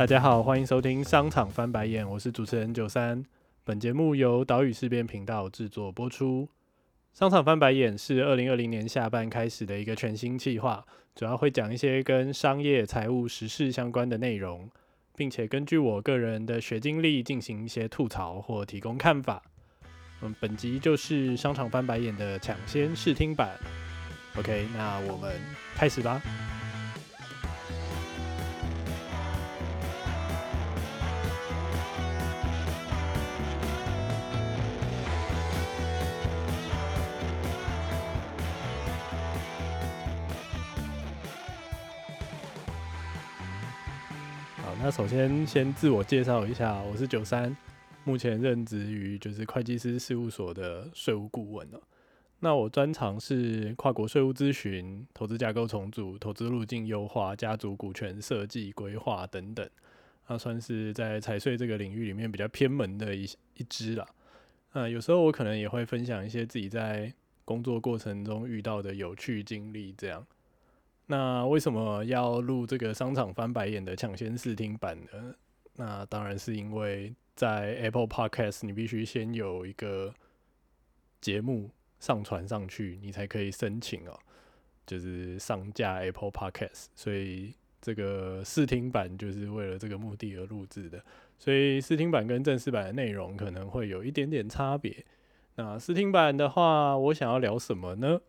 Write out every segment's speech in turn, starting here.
大家好，欢迎收听商场翻白眼，我是主持人九三。本节目由岛屿事变频道制作播出。商场翻白眼是二零二零年下半开始的一个全新计划，主要会讲一些跟商业、财务、时事相关的内容，并且根据我个人的学经历进行一些吐槽或提供看法。嗯，本集就是商场翻白眼的抢先试听版。OK，那我们开始吧。那首先先自我介绍一下，我是九三，目前任职于就是会计师事务所的税务顾问了。那我专长是跨国税务咨询、投资架构重组、投资路径优化、家族股权设计规划等等，那算是在财税这个领域里面比较偏门的一一支啦。那有时候我可能也会分享一些自己在工作过程中遇到的有趣经历，这样。那为什么要录这个商场翻白眼的抢先试听版呢？那当然是因为在 Apple Podcast，你必须先有一个节目上传上去，你才可以申请哦，就是上架 Apple Podcast。所以这个试听版就是为了这个目的而录制的。所以试听版跟正式版的内容可能会有一点点差别。那试听版的话，我想要聊什么呢？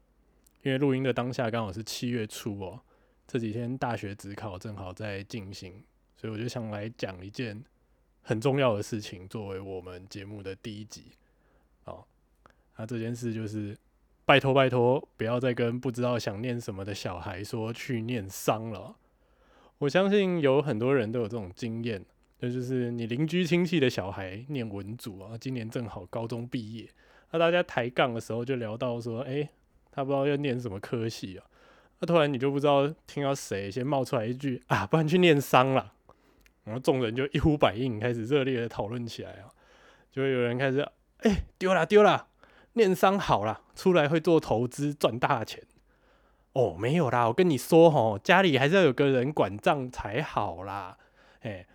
因为录音的当下刚好是七月初哦，这几天大学职考正好在进行，所以我就想来讲一件很重要的事情，作为我们节目的第一集。哦，那这件事就是拜托拜托，不要再跟不知道想念什么的小孩说去念商了。我相信有很多人都有这种经验，那就是你邻居亲戚的小孩念文组啊，今年正好高中毕业，那大家抬杠的时候就聊到说，哎。他不知道要念什么科系啊，那突然你就不知道听到谁先冒出来一句啊，不然去念商啦。然后众人就一呼百应，开始热烈的讨论起来啊，就会有人开始哎丢了丢了，念商好了，出来会做投资赚大钱。哦，没有啦，我跟你说吼，家里还是要有个人管账才好啦。哎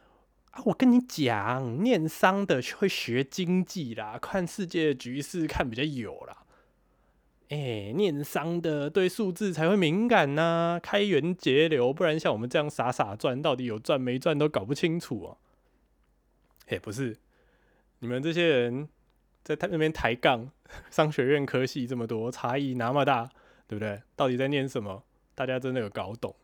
啊，我跟你讲，念商的会学经济啦，看世界局势看比较有啦。哎，念商的对数字才会敏感呐，开源节流，不然像我们这样傻傻赚，到底有赚没赚都搞不清楚啊。哎，不是，你们这些人在他那边抬杠，商学院科系这么多，差异那么大，对不对？到底在念什么？大家真的有搞懂？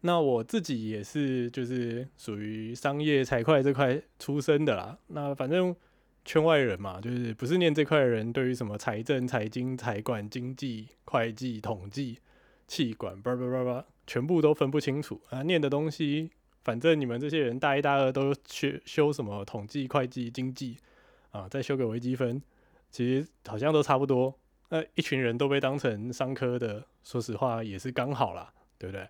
那我自己也是，就是属于商业财会这块出身的啦。那反正。圈外人嘛，就是不是念这块的人，对于什么财政、财经、财管、经济、会计、统计、气管，叭叭叭叭，全部都分不清楚啊！念的东西，反正你们这些人大一、大二都学修什么统计、会计、经济啊，再修个微积分，其实好像都差不多。那一群人都被当成商科的，说实话也是刚好啦，对不对？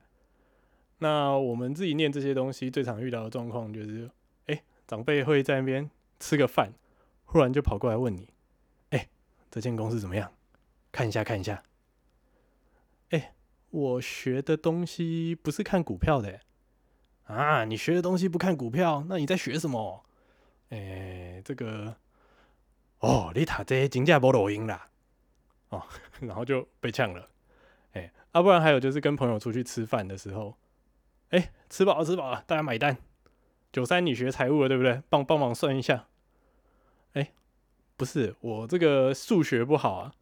那我们自己念这些东西，最常遇到的状况就是，哎，长辈会在那边吃个饭。忽然就跑过来问你：“哎，这间公司怎么样？看一下，看一下。”哎，我学的东西不是看股票的啊！你学的东西不看股票，那你在学什么？哎，这个哦，你塔这金价波抖音啦，哦，然后就被呛了。哎，啊，不然还有就是跟朋友出去吃饭的时候，哎，吃饱了，吃饱了，大家买单。九三，你学财务的对不对？帮帮忙算一下。不是我这个数学不好啊，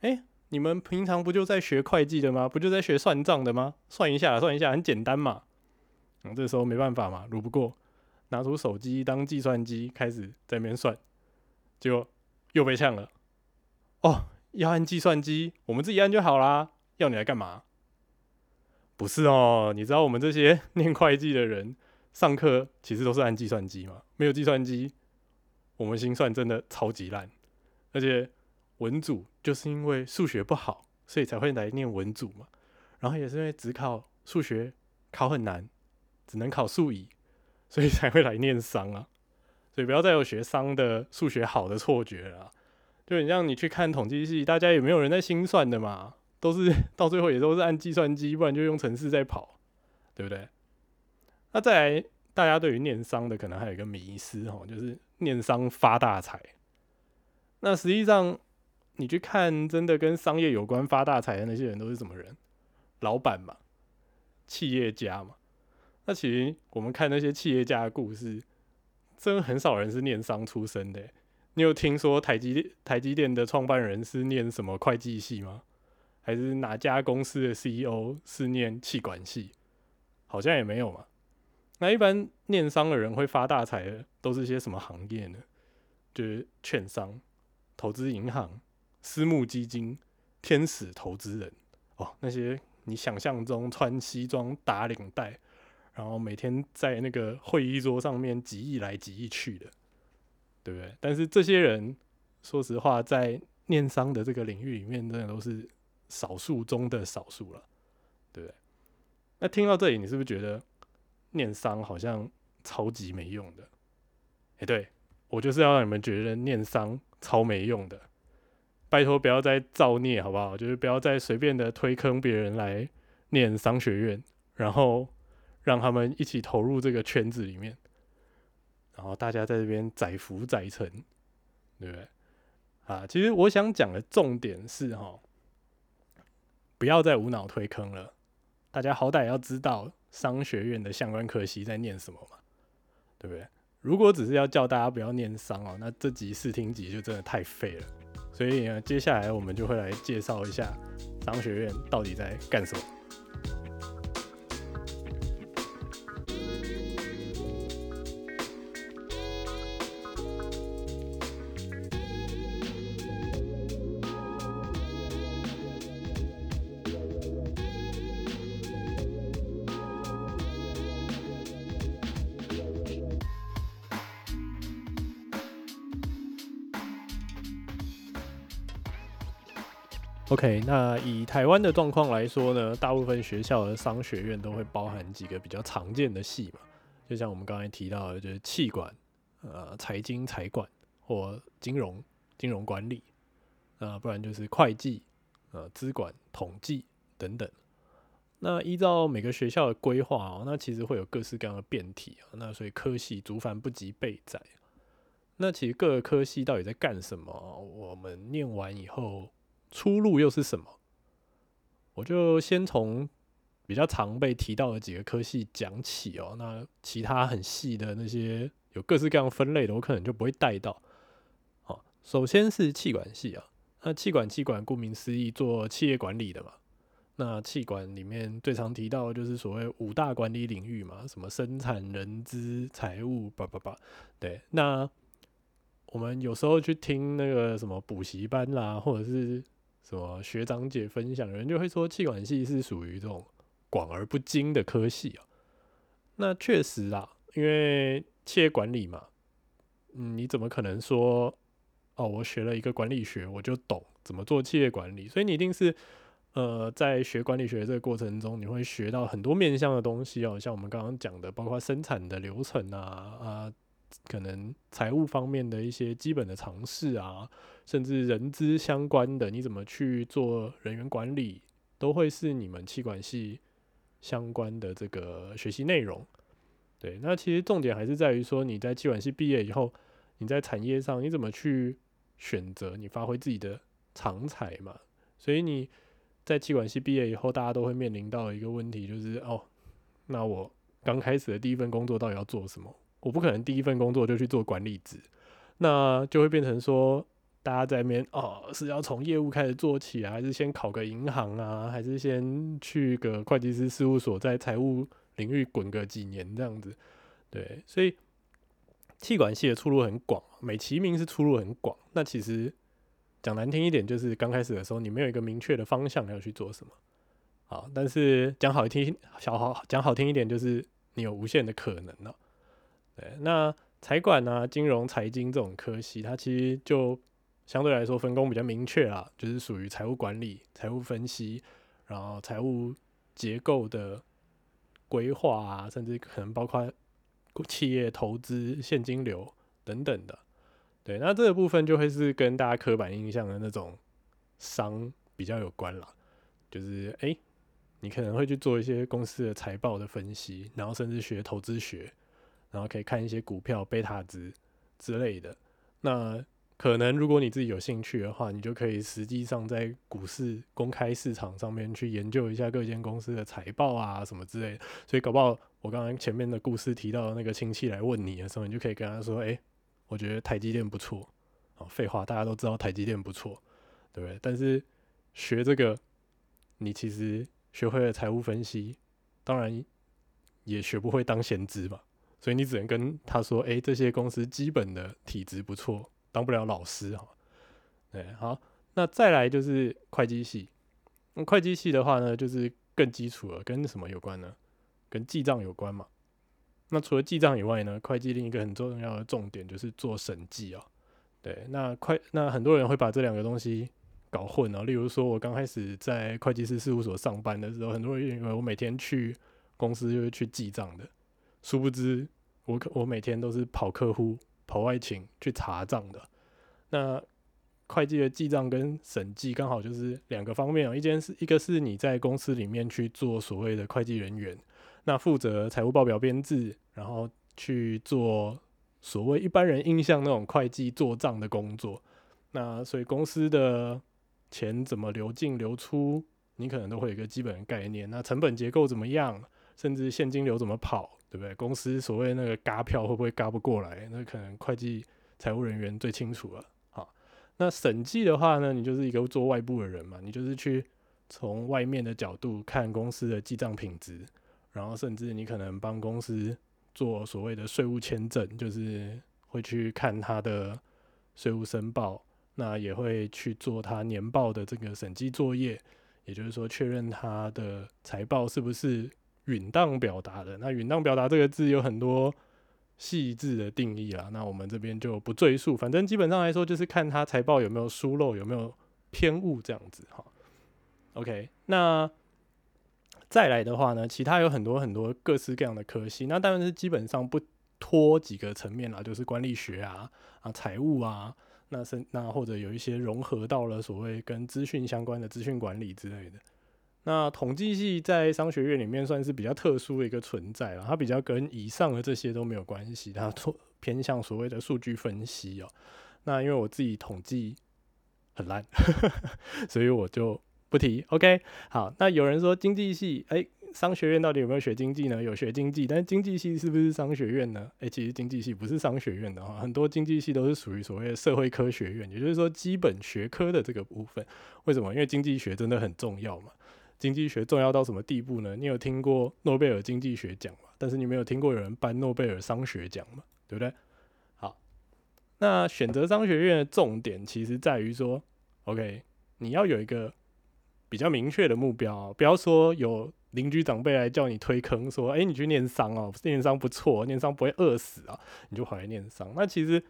哎，你们平常不就在学会计的吗？不就在学算账的吗？算一下，算一下，很简单嘛。嗯，这时候没办法嘛，如不过拿出手机当计算机，开始在那边算，就又被呛了。哦，要按计算机，我们自己按就好啦，要你来干嘛？不是哦，你知道我们这些 念会计的人上课其实都是按计算机嘛，没有计算机。我们心算真的超级烂，而且文组就是因为数学不好，所以才会来念文组嘛。然后也是因为只考数学考很难，只能考数乙，所以才会来念商啊。所以不要再有学商的数学好的错觉了。就很像你去看统计系，大家也没有人在心算的嘛，都是 到最后也都是按计算机，不然就用程式在跑，对不对？那再来，大家对于念商的可能还有一个迷思哈，就是念商发大财。那实际上，你去看真的跟商业有关发大财的那些人都是什么人？老板嘛，企业家嘛。那其实我们看那些企业家的故事，真的很少人是念商出身的。你有听说台积台积电的创办人是念什么会计系吗？还是哪家公司的 CEO 是念气管系？好像也没有嘛。那一般念商的人会发大财的，都是些什么行业呢？就是券商、投资银行、私募基金、天使投资人哦，那些你想象中穿西装打领带，然后每天在那个会议桌上面几亿来几亿去的，对不对？但是这些人，说实话，在念商的这个领域里面，真的都是少数中的少数了，对不对？那听到这里，你是不是觉得？念商好像超级没用的，哎，对我就是要让你们觉得念商超没用的，拜托不要再造孽好不好？就是不要再随便的推坑别人来念商学院，然后让他们一起投入这个圈子里面，然后大家在这边载浮载沉，对不对？啊，其实我想讲的重点是哈，不要再无脑推坑了，大家好歹要知道。商学院的相关课系在念什么嘛？对不对？如果只是要叫大家不要念商哦，那这集试听集就真的太废了。所以呢，接下来我们就会来介绍一下商学院到底在干什么。OK，那以台湾的状况来说呢，大部分学校的商学院都会包含几个比较常见的系嘛，就像我们刚才提到的，就是气管、呃财经财管或金融金融管理，啊，不然就是会计、呃资管统计等等。那依照每个学校的规划哦，那其实会有各式各样的变体啊，那所以科系竹繁不及备载。那其实各个科系到底在干什么？我们念完以后。出路又是什么？我就先从比较常被提到的几个科系讲起哦。那其他很细的那些有各式各样分类的，我可能就不会带到。好，首先是气管系啊。那气管气管顾名思义，做企业管理的嘛。那气管里面最常提到的就是所谓五大管理领域嘛，什么生产、人资、财务，叭叭叭。对，那我们有时候去听那个什么补习班啦，或者是什么学长姐分享，人就会说气管系是属于这种广而不精的科系啊。那确实啊，因为企业管理嘛，嗯，你怎么可能说哦，我学了一个管理学，我就懂怎么做企业管理？所以你一定是呃，在学管理学这个过程中，你会学到很多面向的东西哦，像我们刚刚讲的，包括生产的流程啊啊。可能财务方面的一些基本的常识啊，甚至人资相关的，你怎么去做人员管理，都会是你们气管系相关的这个学习内容。对，那其实重点还是在于说，你在气管系毕业以后，你在产业上你怎么去选择，你发挥自己的长才嘛。所以你在气管系毕业以后，大家都会面临到一个问题，就是哦，那我刚开始的第一份工作到底要做什么？我不可能第一份工作就去做管理职，那就会变成说，大家在那边哦，是要从业务开始做起啊，还是先考个银行啊，还是先去个会计师事务所，在财务领域滚个几年这样子？对，所以气管系的出路很广，美其名是出路很广，那其实讲难听一点，就是刚开始的时候你没有一个明确的方向要去做什么，好，但是讲好听，小好讲好听一点，就是你有无限的可能了。对，那财管啊、金融、财经这种科系，它其实就相对来说分工比较明确啦，就是属于财务管理、财务分析，然后财务结构的规划啊，甚至可能包括企业投资、现金流等等的。对，那这个部分就会是跟大家刻板印象的那种商比较有关了，就是哎，你可能会去做一些公司的财报的分析，然后甚至学投资学，然后可以看一些股票贝塔值之类的。那可能如果你自己有兴趣的话，你就可以实际上在股市公开市场上面去研究一下各间公司的财报啊什么之类的。所以搞不好我刚刚前面的故事提到那个亲戚来问你的时候，你就可以跟他说：“哎，我觉得台积电不错。”哦，废话，大家都知道台积电不错，对不对？但是学这个，你其实学会了财务分析，当然也学不会当闲职吧。所以你只能跟他说：“哎，这些公司基本的体质不错。”当不了老师哈，对，好，那再来就是会计系。那会计系的话呢，就是更基础了，跟什么有关呢？跟记账有关嘛。那除了记账以外呢，会计另一个很重要的重点就是做审计啊。对，那会那很多人会把这两个东西搞混啊。例如说，我刚开始在会计师事务所上班的时候，很多人以为我每天去公司就是去记账的，殊不知我我每天都是跑客户。跑外勤去查账的，那会计的记账跟审计刚好就是两个方面哦。一件是一个是你在公司里面去做所谓的会计人员，那负责财务报表编制，然后去做所谓一般人印象那种会计做账的工作。那所以公司的钱怎么流进流出，你可能都会有一个基本的概念。那成本结构怎么样，甚至现金流怎么跑？对不对？公司所谓那个嘎票会不会嘎不过来？那可能会计财务人员最清楚了。好，那审计的话呢，你就是一个做外部的人嘛，你就是去从外面的角度看公司的记账品质，然后甚至你可能帮公司做所谓的税务签证，就是会去看他的税务申报，那也会去做他年报的这个审计作业，也就是说确认他的财报是不是。允当表达的那“允当表达”这个字有很多细致的定义啦，那我们这边就不赘述。反正基本上来说，就是看他财报有没有疏漏，有没有偏误这样子哈。OK，那再来的话呢，其他有很多很多各式各样的科系，那当然是基本上不脱几个层面啦，就是管理学啊啊、财务啊，那是那或者有一些融合到了所谓跟资讯相关的资讯管理之类的。那统计系在商学院里面算是比较特殊的一个存在了，它比较跟以上的这些都没有关系，它 偏向所谓的数据分析哦。那因为我自己统计很烂，所以我就不提。OK，好，那有人说经济系，哎，商学院到底有没有学经济呢？有学经济，但是经济系是不是商学院呢？哎，其实经济系不是商学院的哈，很多经济系都是属于所谓的社会科学院，也就是说基本学科的这个部分。为什么？因为经济学真的很重要嘛。经济学重要到什么地步呢？你有听过诺贝尔经济学奖吗？但是你没有听过有人颁诺贝尔商学奖嘛？对不对？好，那选择商学院的重点其实在于说，OK，你要有一个比较明确的目标，不要说有邻居长辈来叫你推坑，说，哎，你去念商哦，念商不错，念商不会饿死啊，你就跑来念商。那其实。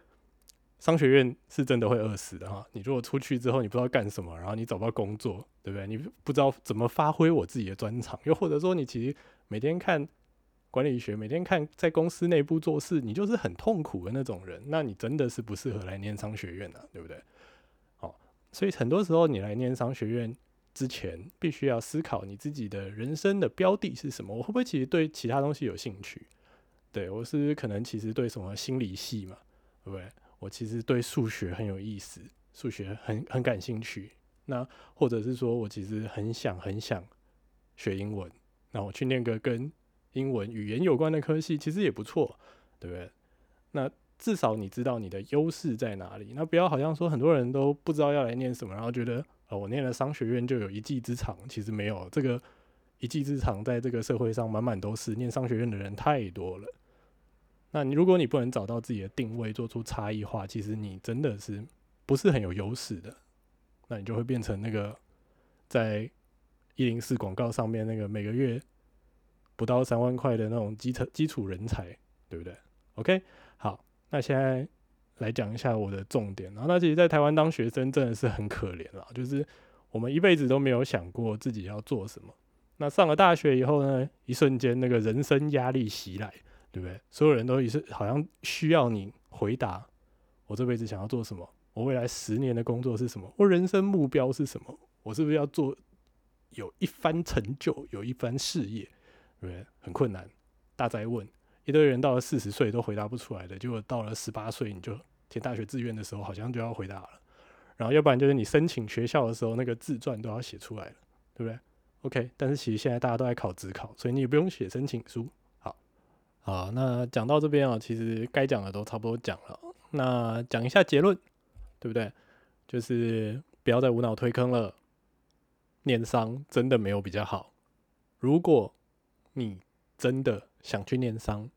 商学院是真的会饿死的哈！你如果出去之后你不知道干什么，然后你找不到工作，对不对？你不知道怎么发挥我自己的专长，又或者说你其实每天看管理学，每天看在公司内部做事，你就是很痛苦的那种人，那你真的是不适合来念商学院的，对不对？好，所以很多时候你来念商学院之前，必须要思考你自己的人生的标的是什么。我会不会其实对其他东西有兴趣？对我是可能其实对什么心理系嘛，对不对？我其实对数学很有意思，数学很很感兴趣。那或者是说我其实很想很想学英文，那我去念个跟英文语言有关的科系，其实也不错，对不对？那至少你知道你的优势在哪里。那不要好像说很多人都不知道要来念什么，然后觉得呃我念了商学院就有一技之长，其实没有，这个一技之长在这个社会上满满都是，念商学院的人太多了。那你如果你不能找到自己的定位，做出差异化，其实你真的是不是很有优势的。那你就会变成那个在一零四广告上面那个每个月不到三万块的那种基层基础人才，对不对？OK，好，那现在来讲一下我的重点。然后，那其实，在台湾当学生真的是很可怜了，就是我们一辈子都没有想过自己要做什么。那上了大学以后呢，一瞬间那个人生压力袭来。对不对？所有人都也是好像需要你回答：我这辈子想要做什么？我未来十年的工作是什么？我人生目标是什么？我是不是要做有一番成就，有一番事业，对不对？很困难，大灾问，一堆人到了四十岁都回答不出来的，结果到了十八岁你就填大学志愿的时候，好像就要回答了。然后要不然就是你申请学校的时候，那个自传都要写出来了，对不对？OK，但是其实现在大家都在考职考，所以你也不用写申请书。好，好，那讲到这边啊，其实该讲的都差不多讲了。那讲一下结论，对不对？就是不要再无脑推坑了。念商真的没有比较好。如果你真的想去念商，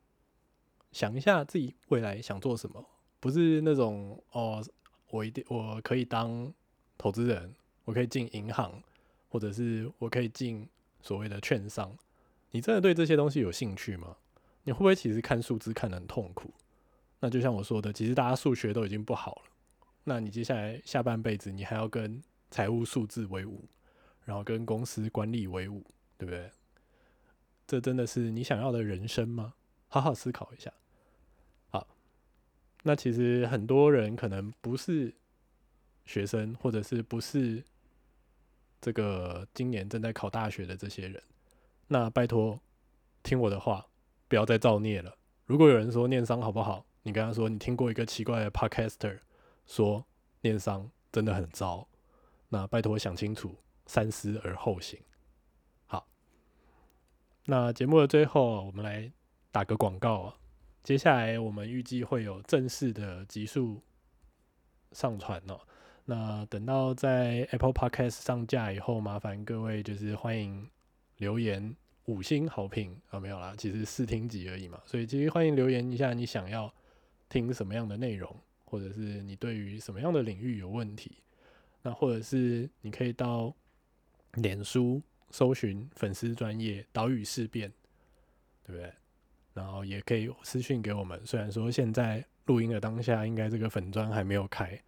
想一下自己未来想做什么，不是那种哦。我一定我可以当投资人，我可以进银行，或者是我可以进所谓的券商。你真的对这些东西有兴趣吗？你会不会其实看数字看得很痛苦？那就像我说的，其实大家数学都已经不好了，那你接下来下半辈子你还要跟财务数字为伍，然后跟公司管理为伍，对不对？这真的是你想要的人生吗？好好思考一下。好那其实很多人可能不是学生，或者是不是这个今年正在考大学的这些人，那拜托听我的话，不要再造孽了。如果有人说念商好不好，你跟他说你听过一个奇怪的 podcaster 说念商真的很糟，那拜托想清楚，三思而后行。好，那节目的最后，我们来打个广告啊。接下来我们预计会有正式的集数上传哦。那等到在 Apple Podcast 上架以后，麻烦各位就是欢迎留言五星好评啊，没有啦，其实试听集而已嘛。所以其实欢迎留言一下，你想要听什么样的内容，或者是你对于什么样的领域有问题，那或者是你可以到脸书搜寻粉丝专业岛屿事变，对不对？然后也可以私信给我们，虽然说现在录音的当下，应该这个粉砖还没有开，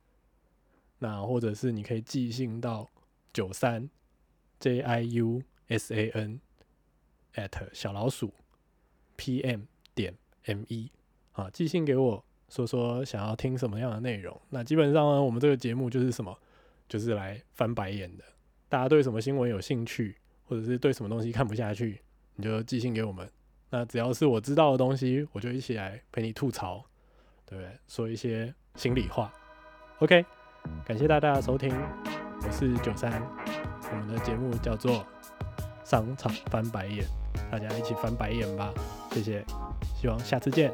那或者是你可以寄信到九三 j i u s a n at 小老鼠 p m 点 m e 啊，寄信给我说说想要听什么样的内容。那基本上呢，我们这个节目就是什么，就是来翻白眼的。大家对什么新闻有兴趣，或者是对什么东西看不下去，你就寄信给我们。那只要是我知道的东西，我就一起来陪你吐槽，对不对？说一些心里话。OK，感谢大家的收听，我是九三，我们的节目叫做《商场翻白眼》，大家一起翻白眼吧，谢谢，希望下次见。